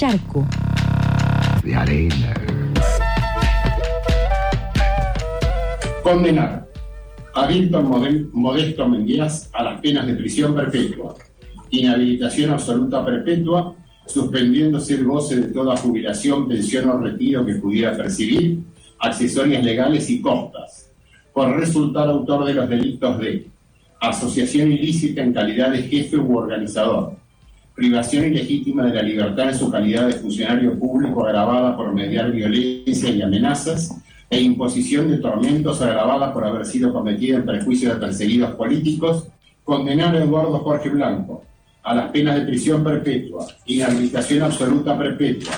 charco. De arena. Condenar a Víctor Modesto Menguías a las penas de prisión perpetua, inhabilitación absoluta perpetua, suspendiéndose el goce de toda jubilación, pensión o retiro que pudiera percibir, accesorias legales y costas, por resultar autor de los delitos de asociación ilícita en calidad de jefe u organizador, privación ilegítima de la libertad en su calidad de funcionario público agravada por mediar violencia y amenazas, e imposición de tormentos agravada por haber sido cometida en perjuicio de perseguidos políticos, condenar a Eduardo Jorge Blanco a las penas de prisión perpetua, inhabilitación absoluta perpetua,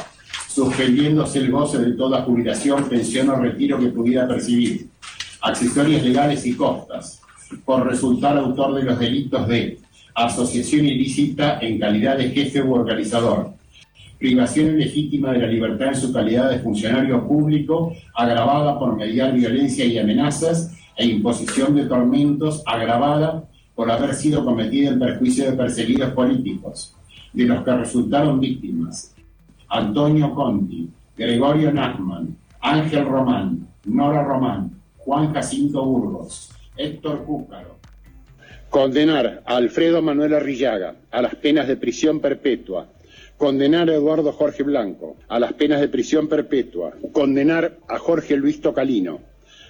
suspendiéndose el goce de toda jubilación, pensión o retiro que pudiera percibir, accesorias legales y costas, por resultar autor de los delitos de asociación ilícita en calidad de jefe u organizador, privación ilegítima de la libertad en su calidad de funcionario público, agravada por mediar violencia y amenazas, e imposición de tormentos agravada por haber sido cometida en perjuicio de perseguidos políticos, de los que resultaron víctimas Antonio Conti, Gregorio Nachman, Ángel Román, Nora Román, Juan Jacinto Burgos, Héctor Cúcaro. Condenar a Alfredo Manuel Arrillaga a las penas de prisión perpetua, Condenar a Eduardo Jorge Blanco a las penas de prisión perpetua. Condenar a Jorge Luis Tocalino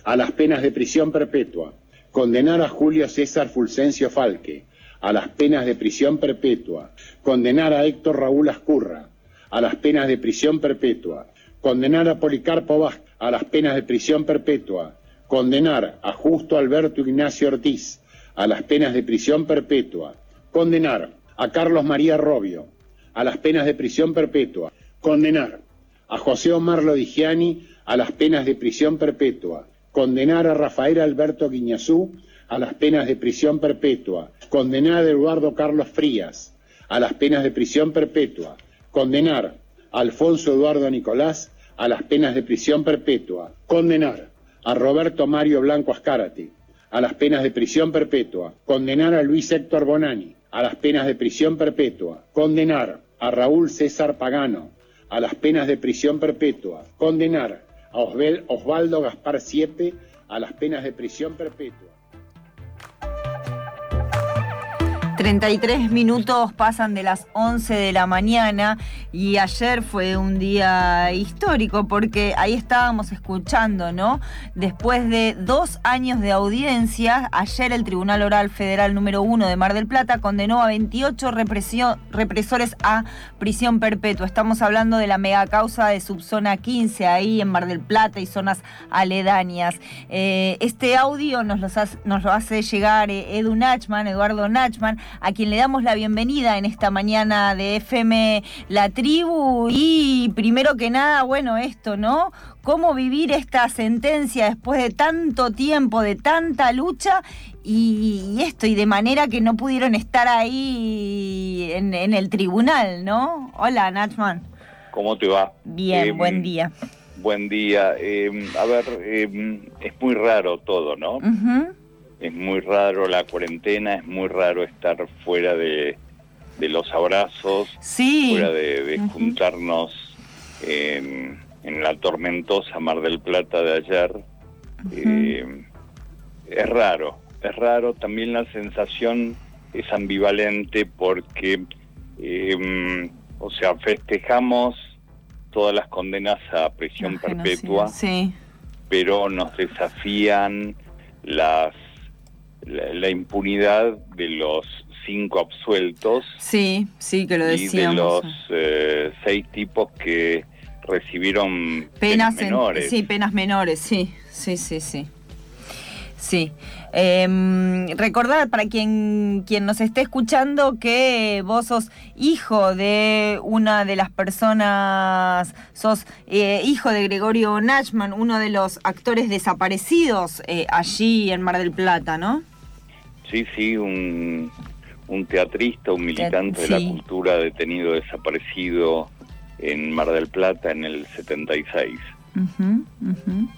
a las penas de prisión perpetua. Condenar a Julio César Fulcencio Falque a las penas de prisión perpetua. Condenar a Héctor Raúl Ascurra a las penas de prisión perpetua. Condenar a Policarpo Vázquez a las penas de prisión perpetua. Condenar a Justo Alberto Ignacio Ortiz a las penas de prisión perpetua. Condenar a Carlos María Robio a las penas de prisión perpetua. Condenar a José Omar Lodigiani a las penas de prisión perpetua. Condenar a Rafael Alberto Guiñazú a las penas de prisión perpetua. Condenar a Eduardo Carlos Frías a las penas de prisión perpetua. Condenar a Alfonso Eduardo Nicolás a las penas de prisión perpetua. Condenar a Roberto Mario Blanco Ascárate a las penas de prisión perpetua. Condenar a Luis Héctor Bonani a las penas de prisión perpetua, condenar a Raúl César Pagano a las penas de prisión perpetua, condenar a Osvaldo Gaspar Siepe a las penas de prisión perpetua. 33 minutos pasan de las 11 de la mañana y ayer fue un día histórico porque ahí estábamos escuchando, ¿no? Después de dos años de audiencia, ayer el Tribunal Oral Federal número 1 de Mar del Plata condenó a 28 represores a prisión perpetua. Estamos hablando de la mega causa de subzona 15 ahí en Mar del Plata y zonas aledañas. Eh, este audio nos, nos lo hace llegar eh, Edu Nachman, Eduardo Nachman, a quien le damos la bienvenida en esta mañana de FM La Tribu. Y primero que nada, bueno, esto, ¿no? Cómo vivir esta sentencia después de tanto tiempo, de tanta lucha y, esto, y de manera que no pudieron estar ahí en, el tribunal, ¿no? Hola, Nachman. ¿Cómo te va? Bien, em, buen día. Buen día. Em, a ver, em, es muy raro todo, ¿no? Es muy raro la cuarentena, es muy raro estar fuera de, los abrazos, fuera de, juntarnos en, la tormentosa Mar del Plata de ayer. Eh, es raro, es raro. También la sensación es ambivalente porque, em, o sea, festejamos todas las condenas a prisión perpetua, pero nos desafían las la, impunidad de los cinco absueltos. Sí, sí, que lo decíamos. Y de los eh, seis tipos que recibieron penas, menores. sí, penas menores, sí, sí, sí, sí. Sí. Em, recordar para quien, quien nos esté escuchando que vos sos hijo de una de las personas, sos eh, hijo de Gregorio Nachman, uno de los actores desaparecidos eh, allí en Mar del Plata, ¿no? Sí, sí, un, teatrista, un militante de la cultura detenido desaparecido en Mar del Plata en el 76. Y, mm,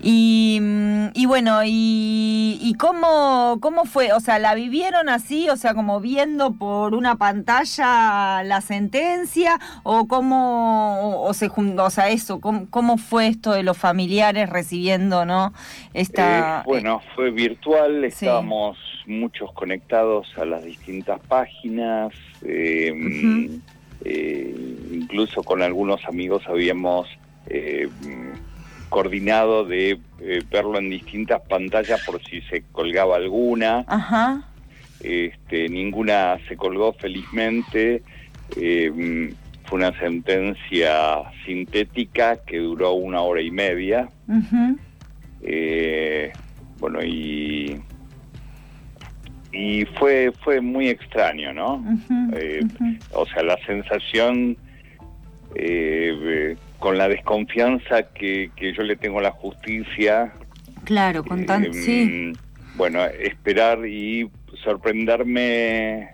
y bueno, y, y cómo, cómo fue, o sea, ¿la vivieron así, o sea, como viendo por una pantalla la sentencia? ¿O cómo, o, se o sea, eso, cómo, cómo, fue esto de los familiares recibiendo, no? Esta, eh, bueno, fue virtual, estábamos muchos conectados a las distintas páginas, eh, eh, incluso con algunos amigos habíamos eh, coordinado de eh, verlo en distintas pantallas por si se colgaba alguna. Este, ninguna se colgó felizmente. fue una sentencia sintética que duró una hora y media. bueno, y y fue fue muy extraño, ¿no? Eh, o sea, la sensación eh, con la desconfianza que, que, yo le tengo a la justicia. Claro, con tanto, sí. Mm, bueno, esperar y sorprenderme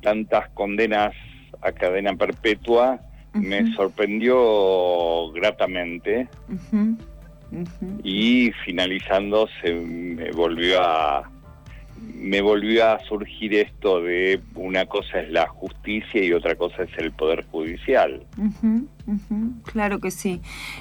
tantas condenas a cadena perpetua me sorprendió gratamente. Y finalizando se me volvió a me volvió a surgir esto de una cosa es la justicia y otra cosa es el poder judicial. Claro que sí,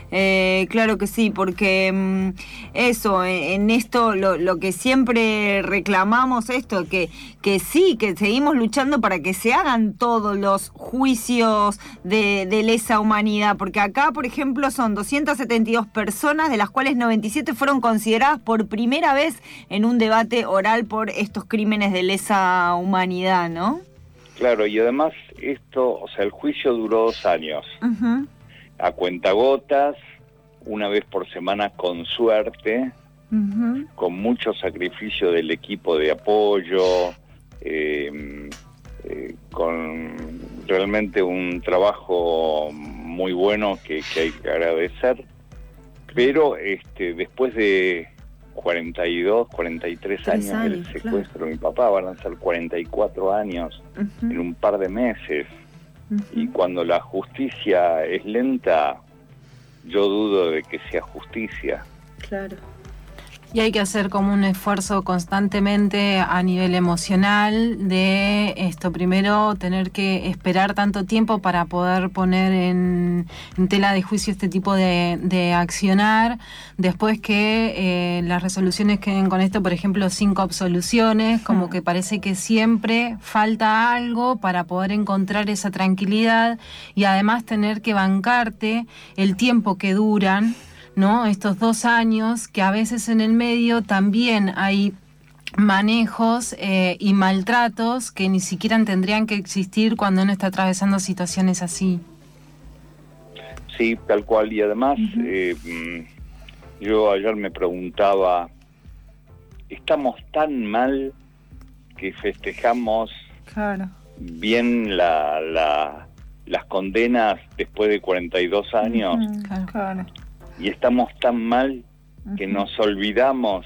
eh, claro que sí, porque mm, eso, en esto lo, que siempre reclamamos esto, que, que sí, que seguimos luchando para que se hagan todos los juicios de, de lesa humanidad, porque acá, por ejemplo, son 272 personas, de las cuales 97 fueron consideradas por primera vez en un debate oral por estos crímenes de lesa humanidad, ¿no? Claro, y además esto, o sea, el juicio duró dos años, a cuentagotas, una vez por semana con suerte, con mucho sacrificio del equipo de apoyo, em, eh, con realmente un trabajo muy bueno que, que hay que agradecer, pero este, después de 42, 43 años, años del secuestro de mi papá, van a ser 44 años en un par de meses. Y cuando la justicia es lenta, yo dudo de que sea justicia. Claro. Y hay que hacer como un esfuerzo constantemente a nivel emocional de esto. Primero, tener que esperar tanto tiempo para poder poner en, tela de juicio este tipo de, accionar. Después que eh, las resoluciones queden con esto, por ejemplo, cinco absoluciones, como que parece que siempre falta algo para poder encontrar esa tranquilidad y además tener que bancarte el tiempo que duran ¿no? Estos dos años que a veces en el medio también hay manejos eh, y maltratos que ni siquiera tendrían que existir cuando uno está atravesando situaciones así. Sí, tal cual. Y además, eh, mm, yo ayer me preguntaba, ¿estamos tan mal que festejamos bien la, la, las condenas después de 42 años? claro y estamos tan mal que nos olvidamos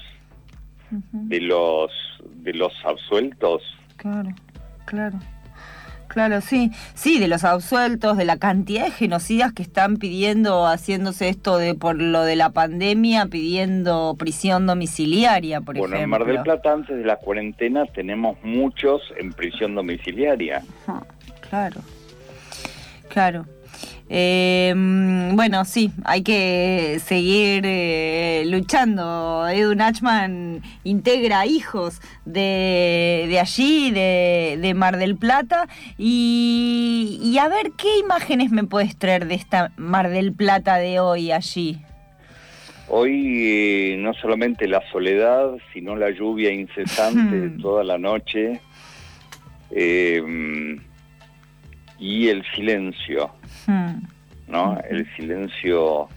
de los de los absueltos. Claro, claro. Claro, sí, sí, de los absueltos, de la cantidad de genocidas que están pidiendo, haciéndose esto de por lo de la pandemia, pidiendo prisión domiciliaria, por ejemplo. Bueno, en Mar del Plata antes de la cuarentena tenemos muchos en prisión domiciliaria. claro, claro. Eh, bueno, sí, hay que seguir eh, luchando. Edu Nachman integra hijos de, de allí, de, de, Mar del Plata. Y, y, a ver, ¿qué imágenes me puedes traer de esta Mar del Plata de hoy allí? Hoy eh, no solamente la soledad, sino la lluvia incesante toda la noche eh, y el silencio. ¿no? El silencio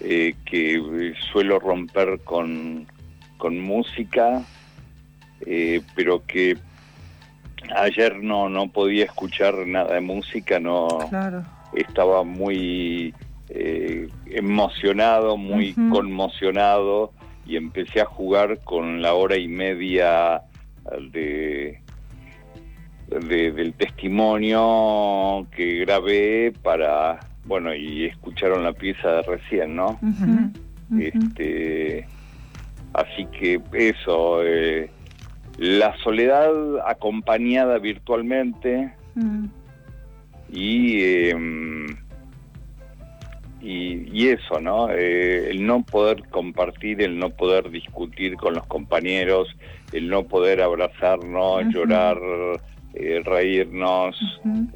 eh, que suelo romper con, con música, eh, pero que ayer no, no podía escuchar nada de música, no estaba muy eh, emocionado, muy conmocionado y empecé a jugar con la hora y media de del testimonio que grabé para, bueno, y escucharon la pieza de recién, ¿no? este, así que eso, eh, la soledad acompañada virtualmente y, em, y, y, eso, ¿no? Eh, el no poder compartir, el no poder discutir con los compañeros, el no poder abrazarnos, llorar, eh, reírnos,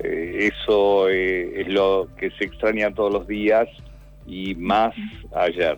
eh, eso eh, es lo que se extraña todos los días y más ayer.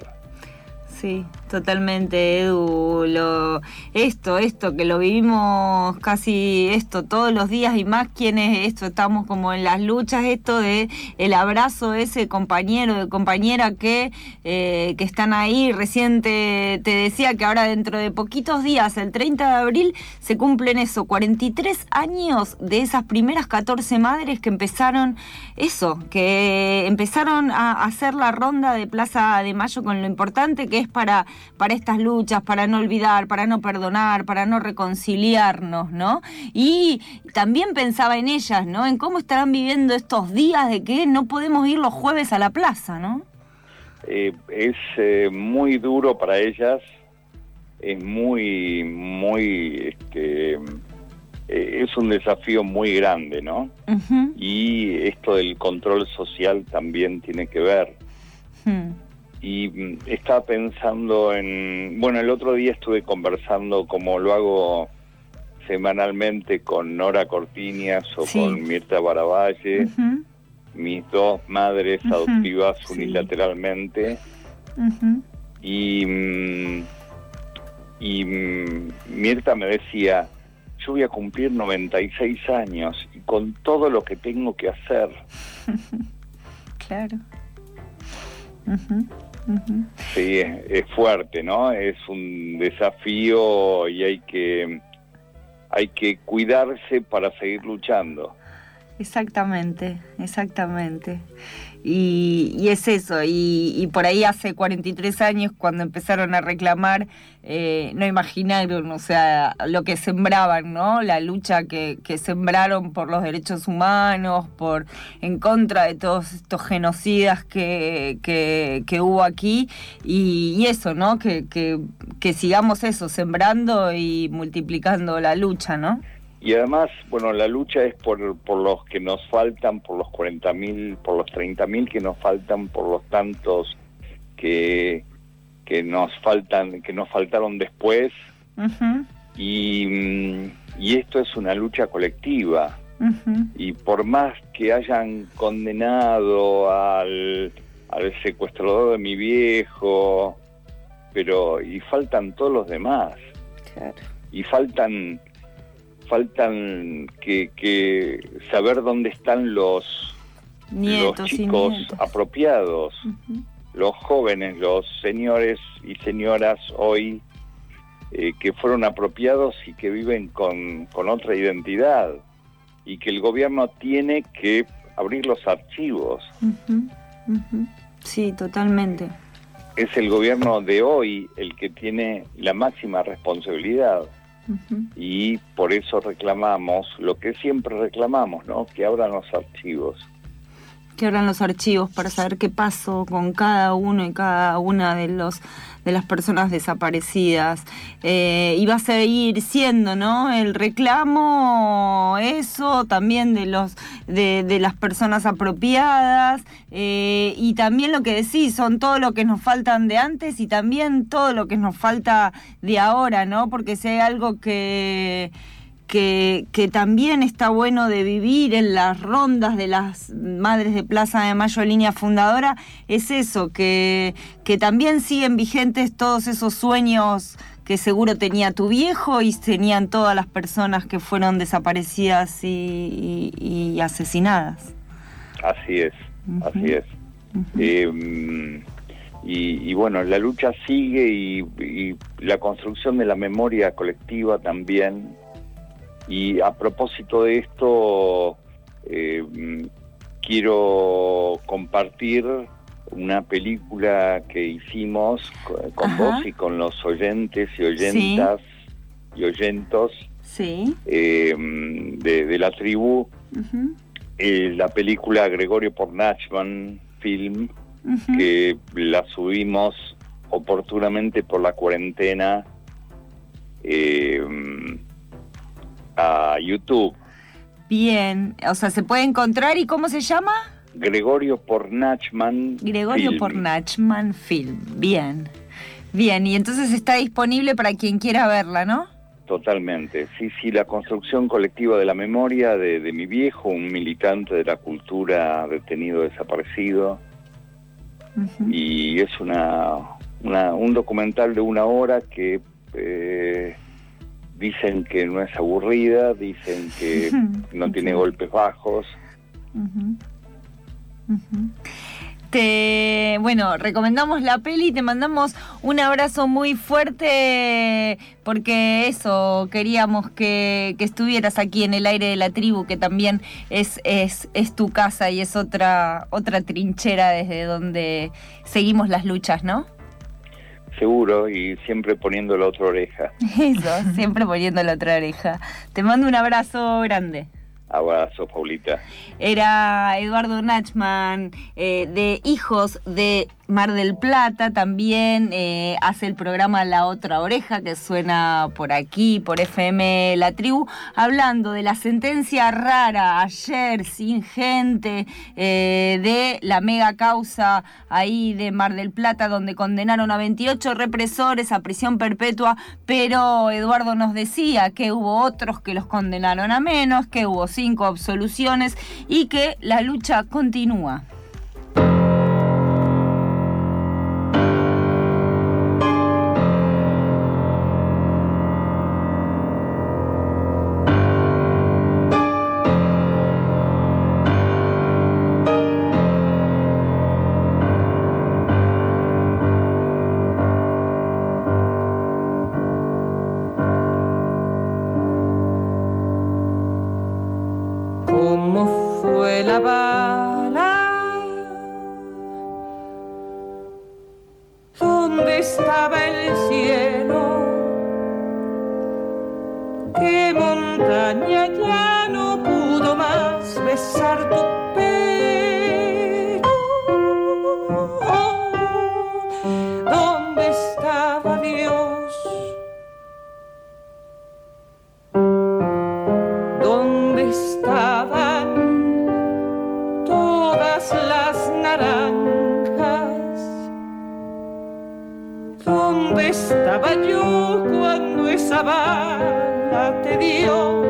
Sí, totalmente, Edu. Lo, esto, esto, que lo vivimos casi esto todos los días y más quienes esto, estamos como en las luchas, esto de el abrazo de ese compañero, de compañera que, eh, que están ahí. Recién te, decía que ahora dentro de poquitos días, el 30 de abril, se cumplen eso, 43 años de esas primeras 14 madres que empezaron eso, que empezaron a hacer la ronda de Plaza de Mayo con lo importante que es para, para estas luchas, para no olvidar, para no perdonar, para no reconciliarnos, ¿no? Y también pensaba en ellas, ¿no? En cómo estarán viviendo estos días de que no podemos ir los jueves a la plaza, ¿no? Eh, es eh, muy duro para ellas, es muy, muy, este, eh, es un desafío muy grande, ¿no? Y esto del control social también tiene que ver. Y mm, estaba pensando en, bueno, el otro día estuve conversando como lo hago semanalmente con Nora Cortiñas o con Mirta Baravalle, mis dos madres adoptivas unilateralmente, y, mm, y mm, Mirta me decía, yo voy a cumplir 96 años y con todo lo que tengo que hacer. claro. Sí, es, fuerte, ¿no? Es un desafío y hay que hay que cuidarse para seguir luchando. Exactamente, exactamente. Y, es eso, y, por ahí hace 43 años cuando empezaron a reclamar, eh, no imaginaron, o sea, lo que sembraban, ¿no? La lucha que, sembraron por los derechos humanos, por en contra de todos estos genocidas que, que, hubo aquí, y, eso, ¿no? Que, que sigamos eso, sembrando y multiplicando la lucha, ¿no? Y además, bueno, la lucha es por, por los que nos faltan, por los 40.000, por los 30.000 que nos faltan, por los tantos que, que nos faltan, que nos faltaron después. y, mm, y, esto es una lucha colectiva. Y por más que hayan condenado al, al secuestrador de mi viejo, pero y faltan todos los demás. Y faltan faltan que, saber dónde están los, los chicos apropiados, los jóvenes, los señores y señoras hoy eh, que fueron apropiados y que viven con, con otra identidad y que el gobierno tiene que abrir los archivos. Sí, totalmente. Es el gobierno de hoy el que tiene la máxima responsabilidad y por eso reclamamos lo que siempre reclamamos, ¿no? Que abran los archivos. Que abran los archivos para saber qué pasó con cada uno y cada una de los de las personas desaparecidas. Eh, y va a seguir siendo, ¿no? El reclamo, eso, también de los de, las personas apropiadas, eh, y también lo que decís, son todo lo que nos faltan de antes y también todo lo que nos falta de ahora, ¿no? Porque si hay algo que que, que, también está bueno de vivir en las rondas de las Madres de Plaza de Mayo línea fundadora, es eso, que, que también siguen vigentes todos esos sueños que seguro tenía tu viejo y tenían todas las personas que fueron desaparecidas y, asesinadas. Así es, así es. Em, y, bueno, la lucha sigue y la construcción de la memoria colectiva también y a propósito de esto, eh, quiero compartir una película que hicimos con, vos y con los oyentes y oyentas y oyentos eh, de, la tribu. Eh, la película Gregorio Pornachman Film, que la subimos oportunamente por la cuarentena. Eh, a YouTube. Bien, o sea, se puede encontrar y ¿cómo se llama? Gregorio Pornachman. Gregorio Pornachman Film. Bien. Bien, y entonces está disponible para quien quiera verla, ¿no? Totalmente. Sí, sí, la construcción colectiva de la memoria de, mi viejo, un militante de la cultura detenido desaparecido. Y es una, un documental de una hora que eh, dicen que no es aburrida, dicen que no tiene golpes bajos. Te, bueno, recomendamos la peli, te mandamos un abrazo muy fuerte porque eso, queríamos que, estuvieras aquí en el aire de la tribu, que también es, es, es tu casa y es otra, otra trinchera desde donde seguimos las luchas, ¿no? Seguro, y siempre poniendo la otra oreja. Eso, siempre poniendo la otra oreja. Te mando un abrazo grande. Abrazo, Paulita. Era Eduardo Nachman, eh, de Hijos de Mar del Plata, también eh, hace el programa La Otra Oreja, que suena por aquí, por FM La Tribu, hablando de la sentencia rara ayer, sin gente, eh, de la mega causa ahí de Mar del Plata, donde condenaron a 28 represores a prisión perpetua, pero Eduardo nos decía que hubo otros que los condenaron a menos, que hubo cinco absoluciones y que la lucha continúa. la bala. ¿Dónde estaba el cielo? ¿Qué montaña ya no pudo más besar tu estaba yo cuando esa bala te dio?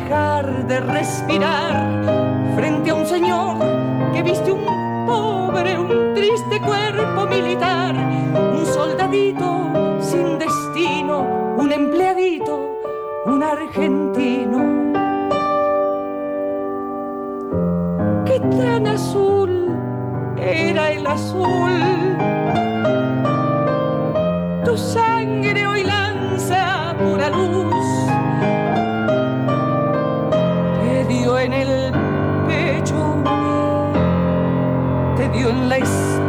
dejar de respirar frente a un señor que viste un pobre, un triste cuerpo militar, un soldadito sin destino, un empleadito, un argentino. Qué tan azul era el azul. Tu sangre hoy lanza pura luz al